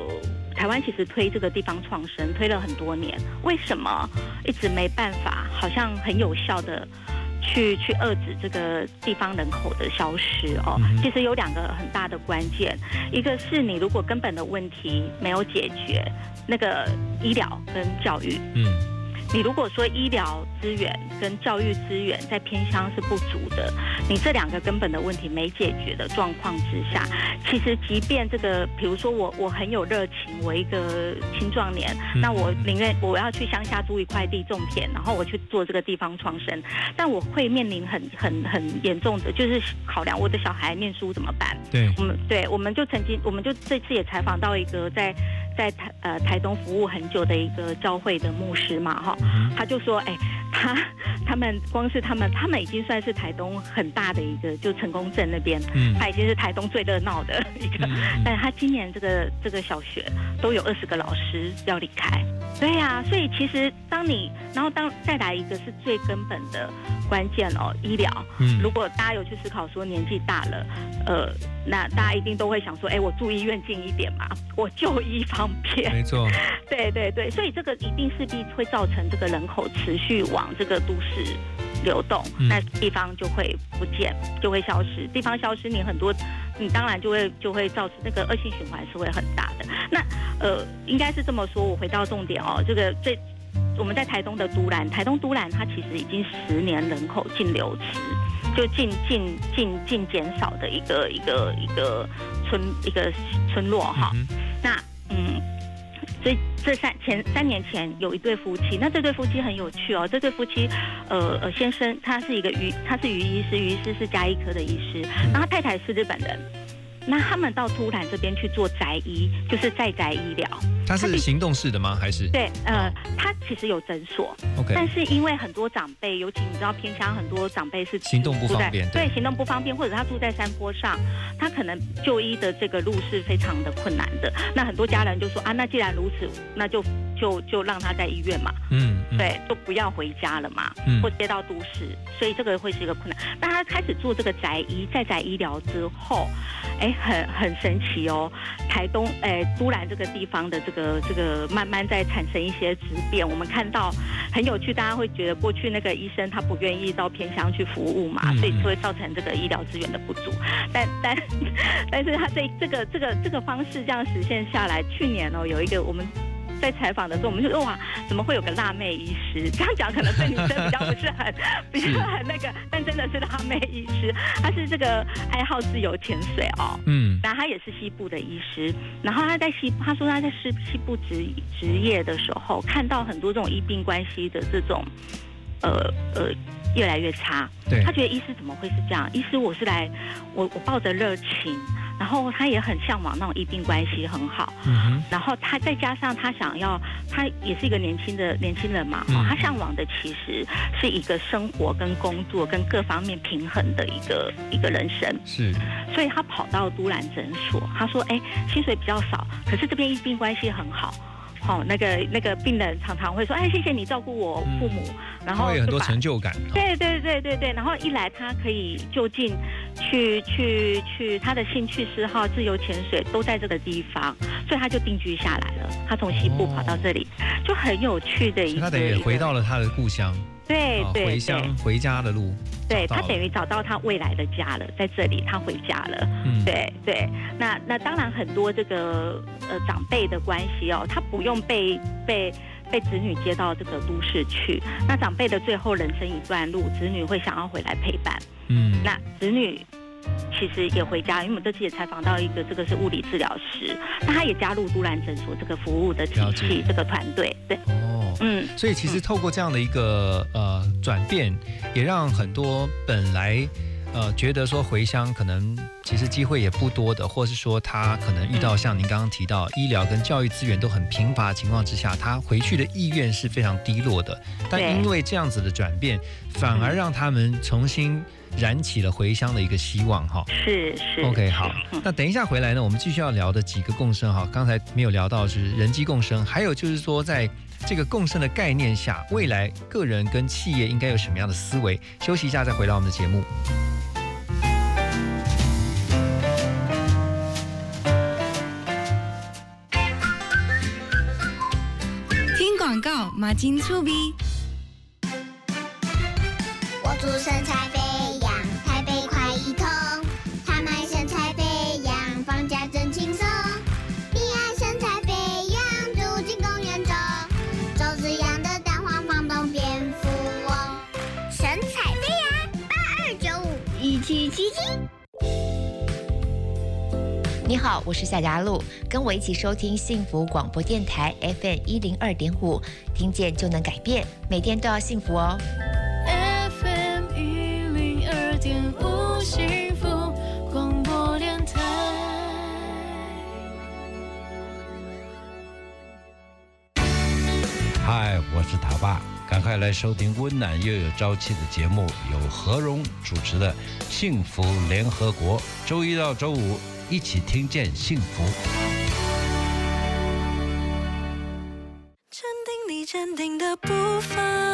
台湾其实推这个地方创生推了很多年，为什么一直没办法？好像很有效的去去遏制这个地方人口的消失哦。其实有两个很大的关键，一个是你如果根本的问题没有解决，那个医疗跟教育，嗯。你如果说医疗资源跟教育资源在偏乡是不足的，你这两个根本的问题没解决的状况之下，其实即便这个，比如说我我很有热情，我一个青壮年，那我宁愿我要去乡下租一块地种田，然后我去做这个地方创生，但我会面临很很很严重的，就是考量我的小孩念书怎么办？对，我们对，我们就曾经，我们就这次也采访到一个在。在台呃台东服务很久的一个教会的牧师嘛哈，他就说哎，他他们光是他们，他们已经算是台东很大的一个，就成功镇那边，嗯他已经是台东最热闹的一个。嗯 但他今年这个这个小学都有二十个老师要离开。对呀、所以其实当你，然后当再来一个是最根本的关键哦，医疗。嗯如果大家有去思考说年纪大了，呃，那大家一定都会想说，哎，我住医院近一点嘛，我就医方便。没错，对对对，所以这个一定势必会造成这个人口持续往这个都市流动，嗯那地方就会不见，就会消失。地方消失，你很多，你当然就会就会造成那个恶性循环是会很大的。那呃，应该是这么说，我回到重点哦，这个最。我们在台东的都兰，台东都兰它其实已经十年人口净流失，就净净净净减少的一个一个一个村一个村落哈。嗯那嗯，所以这三前三年前有一对夫妻，那这对夫妻很有趣哦。这对夫妻，呃呃，先生他是一个鱼，他是鱼医师，鱼医师是加医科的医师，然后他太太是日本人。那他们到突兰这边去做宅医，就是在宅医疗。他是行动式的吗？还是对，呃，他其实有诊所，OK 但是因为很多长辈，尤其你知道偏乡很多长辈是行动不方便？对，行动不方便，或者他住在山坡上，他可能就医的这个路是非常的困难的。那很多家人就说啊，那既然如此，那就就就让他在医院嘛，嗯，嗯，对，就不要回家了嘛，嗯或接到都市，所以这个会是一个困难。但他开始做这个宅医在宅医疗之后，哎，很很神奇哦，台东哎都兰这个地方的这个这个慢慢在产生一些质变，我们看到很有趣，大家会觉得过去那个医生他不愿意到偏乡去服务嘛，嗯所以就会造成这个医疗资源的不足。但但但是他这这个这个这个方式这样实现下来，去年哦有一个我们。在采访的时候，我们就说哇，怎么会有个辣妹医师？这样讲可能对女生比较不是很比较很那个，但真的是辣妹医师，她是这个爱好自由潜水哦，嗯然后他也是西部的医师，然后他在西，他说他在西西部职职业的时候，看到很多这种医病关系的这种，呃呃，越来越差。对他觉得医师怎么会是这样？医师我是来，我我抱着热情，然后他也很向往那种医病关系很好，嗯哼，然后他再加上他想要，他也是一个年轻的年轻人嘛，他向往的其实是一个生活跟工作跟各方面平衡的一个一个人生。是，所以他跑到都兰诊所，他说：“哎，薪水比较少，可是这边医病关系很好。”哦，那个那个病人常常会说：“哎，谢谢你照顾我父母。然后会有很多成就感。对对对对对，然后一来他可以就近去去去，他的兴趣嗜好、自由潜水都在这个地方，所以他就定居下来了。他从西部跑到这里，就很有趣的一个。他等于也回到了他的故乡，啊对对对回乡回家的路，对他等于找到他未来的家了，在这里他回家了。嗯，对对，那那当然很多这个呃长辈的关系哦，他不用被被被子女接到这个都市去。那长辈的最后人生一段路，子女会想要回来陪伴。嗯，那子女其实也回家，因为我们这次也采访到一个这个是物理治疗师，那他也加入都兰诊所这个服务的体系这个团队。对，哦，嗯，所以其实透过这样的一个呃转变，也让很多本来呃觉得说回乡可能其实机会也不多的，或是说他可能遇到像您刚刚提到医疗跟教育资源都很贫乏的情况之下，他回去的意愿是非常低落的。但因为这样子的转变，反而让他们重新燃起了回乡的一个希望哈。是是。OK，好那等一下回来呢，我们继续要聊的几个共生哈，刚才没有聊到是人机共生，还有就是说在这个共生的概念下，未来个人跟企业应该有什么样的思维？休息一下再回到我们的节目。马金醋鼻。我祝身材好，我是夏佳璐，跟我一起收听幸福广播电台 FM 一零二点五，听见就能改变，每天都要幸福哦。FM 一零二点五幸福广播电台。嗨，我是塔爸，赶快来收听温暖又有朝气的节目，由何荣主持的《幸福联合国》，周一到周五一起听见幸福。坚定你坚定的步伐，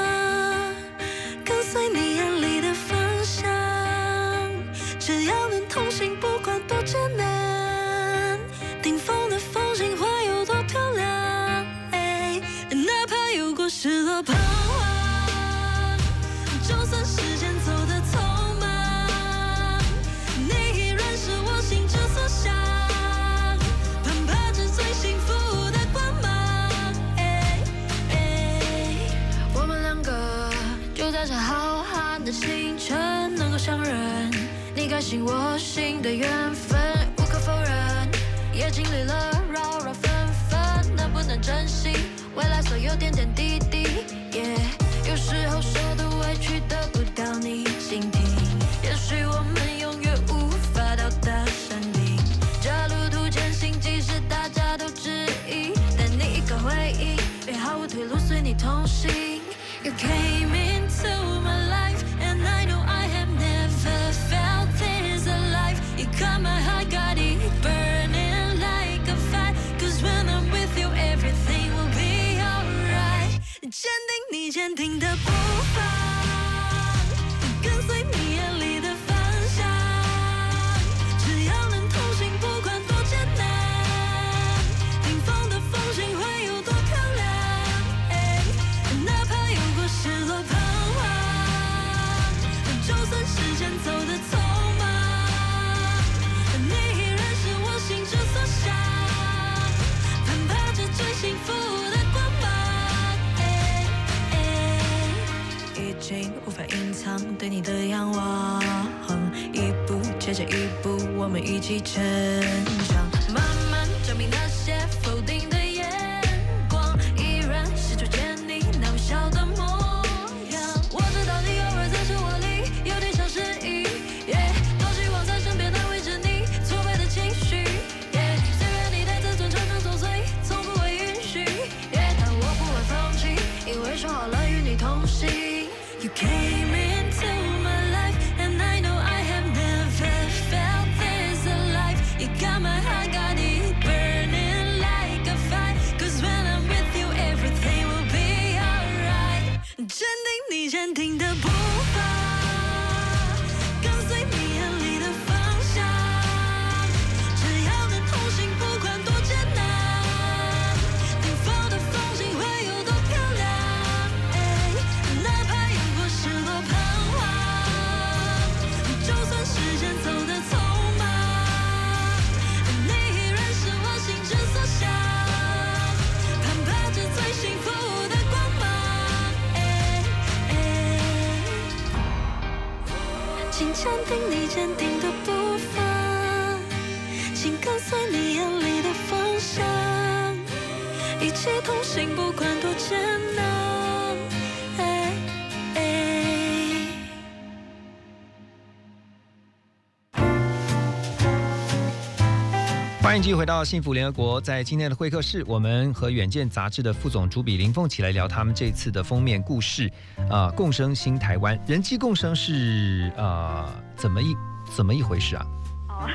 继续回到幸福联合国。在今天的会客室，我们和《远见》杂志的副总主笔林凤起来聊他们这次的封面故事。啊、共生新台湾，人机共生是呃怎么一怎么一回事啊？哦，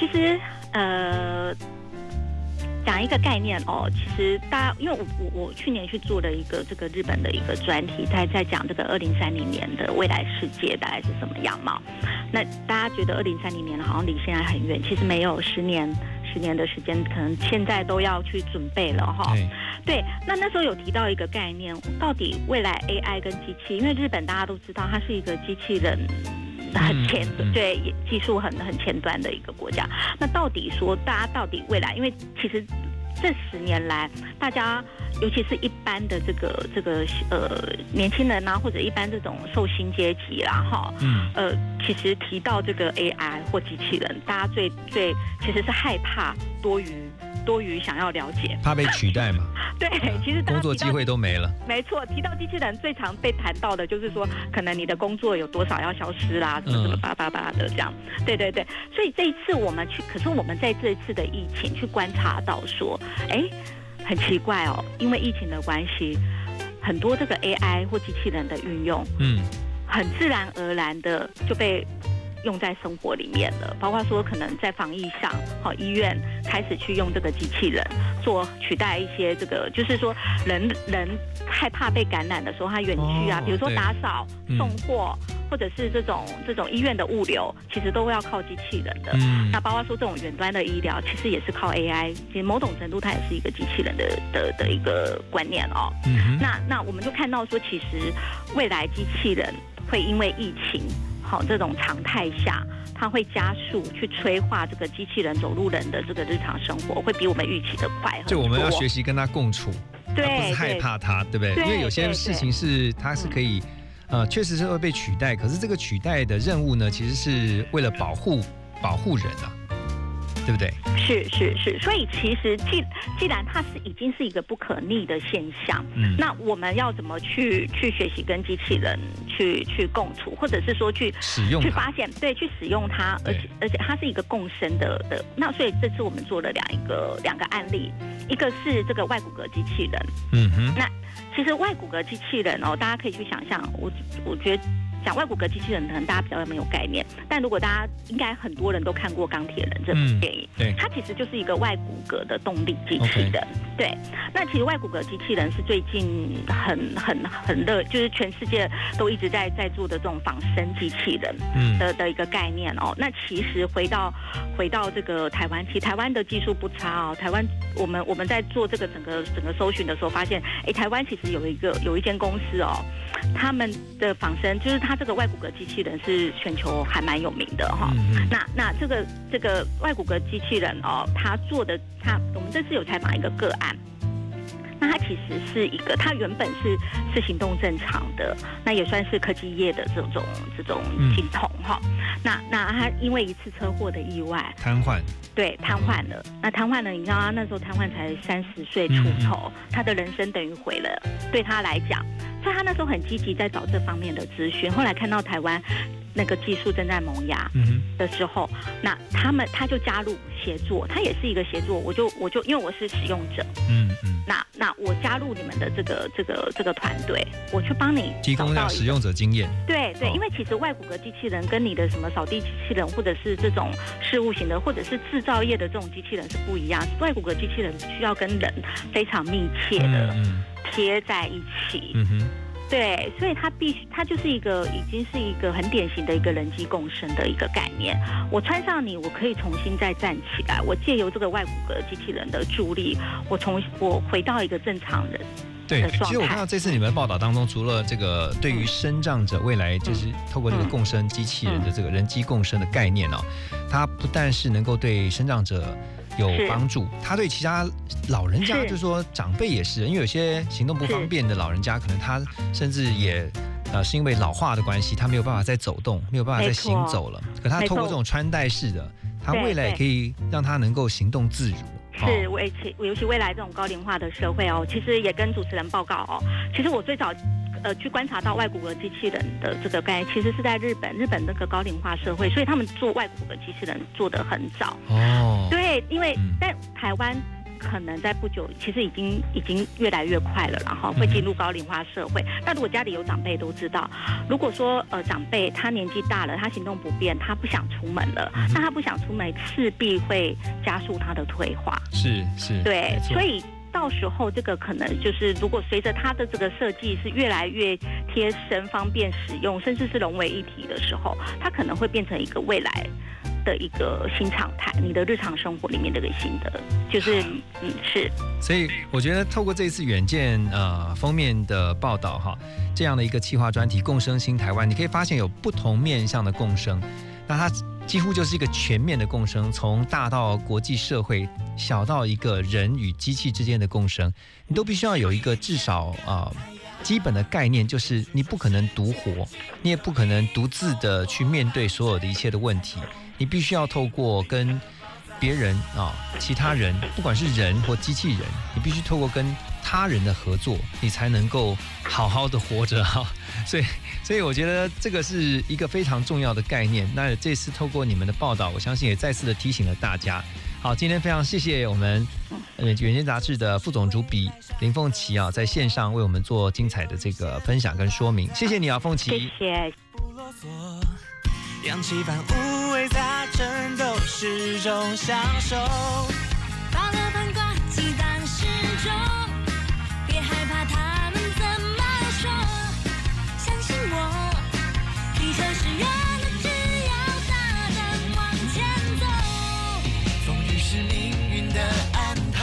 其实呃，讲一个概念哦，其实大家因为我我我去年去做了一个这个日本的一个专题，在在讲这个二零三零年的未来世界大概是什么样貌。那大家觉得二零三零年好像离现在很远，其实没有十年。十年的时间，可能现在都要去准备了哈。对，那那时候有提到一个概念，到底未来 AI 跟机器，因为日本大家都知道它是一个机器人很前、对技术很很前端的一个国家。那到底说大家到底未来，因为其实这十年来，大家尤其是一般的这个这个呃年轻人啊，或者一般这种受薪阶级啦哈，嗯呃，其实提到这个 AI 或机器人，大家最最其实是害怕多于多于想要了解，怕被取代嘛？对，其实工作机会都没了。没错，提到机器人最常被谈到的就是说，可能你的工作有多少要消失啦，什么什么叭叭叭的这样。对对对，所以这一次我们去，可是我们在这一次的疫情去观察到说，哎，很奇怪哦，因为疫情的关系，很多这个 AI 或机器人的运用，嗯，很自然而然的就被用在生活里面了。包括说可能在防疫上，好医院开始去用这个机器人做取代一些这个，就是说人人害怕被感染的时候，他远距啊，哦比如说打扫、嗯送货，或者是这种这种医院的物流，其实都要靠机器人的。嗯那包括说这种远端的医疗，其实也是靠 AI，其实某种程度它也是一个机器人的的的一个观念哦。嗯那那我们就看到说，其实未来机器人会因为疫情好这种常态下，它会加速去催化这个机器人走路人的这个日常生活，会比我们预期的快很多。就我们要学习跟他共处，不是害怕他，对不对？对因为有些事情是它是可以，呃，确实是会被取代，可是这个取代的任务呢，其实是为了保护保护人啊，对不对？是是是，所以其实既既然它是已经是一个不可逆的现象，嗯。那我们要怎么去去学习跟机器人去去共处，或者是说去使用它。去发现对去使用它，而且而且它是一个共生的的。那所以这次我们做了两一个两个案例，一个是这个外骨骼机器人，嗯哼，那其实外骨骼机器人哦，大家可以去想象，我我觉得讲外骨骼机器人可能大家比较没有概念，但如果大家应该很多人都看过《钢铁人》这部嗯电影，对它其实就是一个外骨骼的动力机器人。对，那其实外骨骼机器人是最近很很很热，就是全世界都一直在在做的这种仿生机器人嗯的的一个概念哦。那其实回到回到这个台湾，其实台湾的技术不差哦。台湾我们我们在做这个整个整个搜寻的时候，发现哎，台湾其实有一个有一间公司哦，他们的仿生就是它这个外骨骼机器人是全球还蛮有名的哈、嗯那那这个这个外骨骼机器人哦，他做的他我们这次有采访一个个案。那他其实是一个，他原本是是行动正常的，那也算是科技业的这种这种嗯金童哈、那那他因为一次车祸的意外，瘫痪，对，瘫痪了。那瘫痪了，你知道他那时候瘫痪才三十岁出头，他的人生等于毁了，对他来讲，所以他那时候很积极在找这方面的资讯。后来看到台湾那个技术正在萌芽嗯的时候，那他们他就加入协作，他也是一个协作，我就我就因为我是使用者，嗯嗯，那那我加入你们的这个这个这个团队，我去帮你提供找到一个让使用者经验，对对，哦因为其实外骨骼机器人跟你的什么扫地机器人，或者是这种事务型的，或者是制造业的这种机器人是不一样。外骨骼机器人需要跟人非常密切的嗯贴在一起，嗯哼，对，所以它必须，它就是一个已经是一个很典型的一个人机共生的一个概念。我穿上你，我可以重新再站起来，我借由这个外骨骼机器人的助力，我从我回到一个正常人。对，其实我看到这次你们的报道当中，除了这个对于生长者未来就是透过这个共生机器人的这个人机共生的概念哦，它不但是能够对生长者有帮助，他对其他老人家，是就是说长辈也是，因为有些行动不方便的老人家，可能他甚至也。呃，是因为老化的关系，他没有办法再走动，没有办法再行走了。可他透过这种穿戴式的，他未来也可以让他能够行动自如。是，尤其尤其未来这种高龄化的社会哦，其实也跟主持人报告哦，其实我最早。呃，去观察到外骨骼机器人的这个概念，其实是在日本，日本那个高龄化社会，所以他们做外骨骼机器人做的很早。哦，对，因为嗯但台湾可能在不久，其实已经已经越来越快了，然后会进入高龄化社会。那如果家里有长辈都知道，如果说呃长辈他年纪大了，他行动不便，他不想出门了，那他不想出门，势必会加速他的退化。是是，对所以到时候这个可能就是，如果随着它的这个设计是越来越贴身、方便使用，甚至是融为一体的时候，它可能会变成一个未来的一个新常态，你的日常生活里面的一个新的，就是嗯是。所以我觉得透过这一次远见呃封面的报道哈，这样的一个企划专题“共生新台湾”，你可以发现有不同面向的共生，那它几乎就是一个全面的共生，从大到国际社会，小到一个人与机器之间的共生，你都必须要有一个至少啊、基本的概念，就是你不可能独活，你也不可能独自的去面对所有的一切的问题，你必须要透过跟别人啊、其他人，不管是人或机器人，你必须透过跟他人的合作，你才能够好好的活着哈。所以，所以我觉得这个是一个非常重要的概念。那这次透过你们的报道，我相信也再次的提醒了大家。好，今天非常谢谢我们呃《远见》杂志的副总主笔林凤琪啊，在线上为我们做精彩的这个分享跟说明，谢谢你啊，凤琪。谢谢。扬起帆，无畏杂陈都是种享受。放了盘挂鸡蛋时钟，他们怎么说？相信我，地球是圆的，只要大胆往前走。风雨是命运的安排，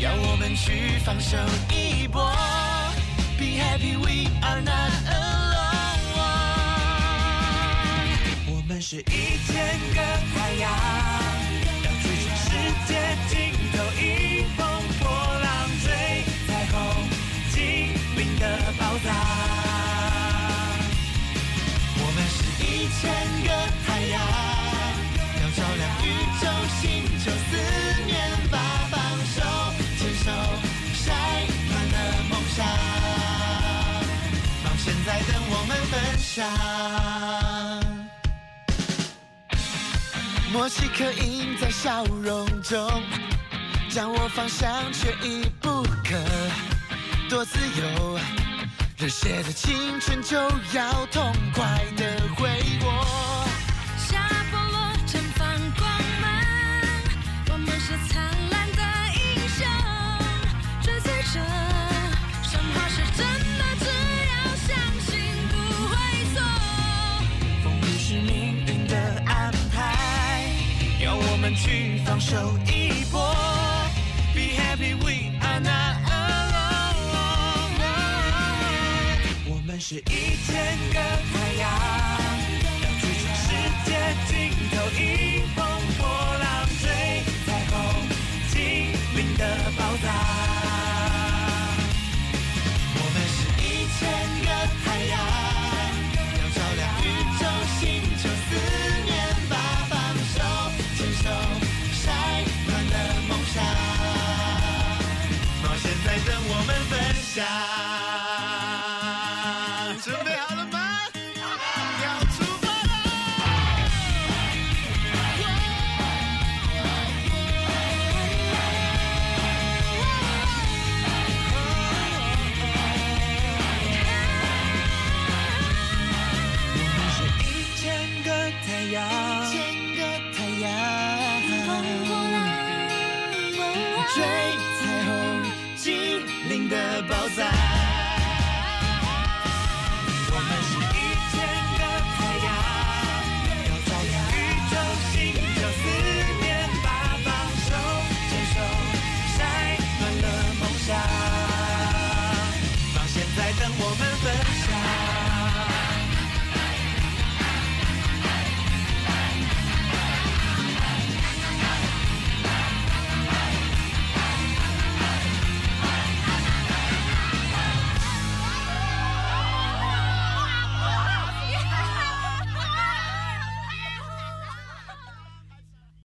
要我们去放手一搏。Be happy, we are not alone. 我们是一千个太阳，要追寻世界。们分享。默契刻印在笑容中，掌握方向缺一不可。多自由，热血的青春就要痛快的们去放手一搏。Be happy, we are not alone。我们是一千个太阳，要去全世界尽头，迎风破浪追彩虹，精灵的宝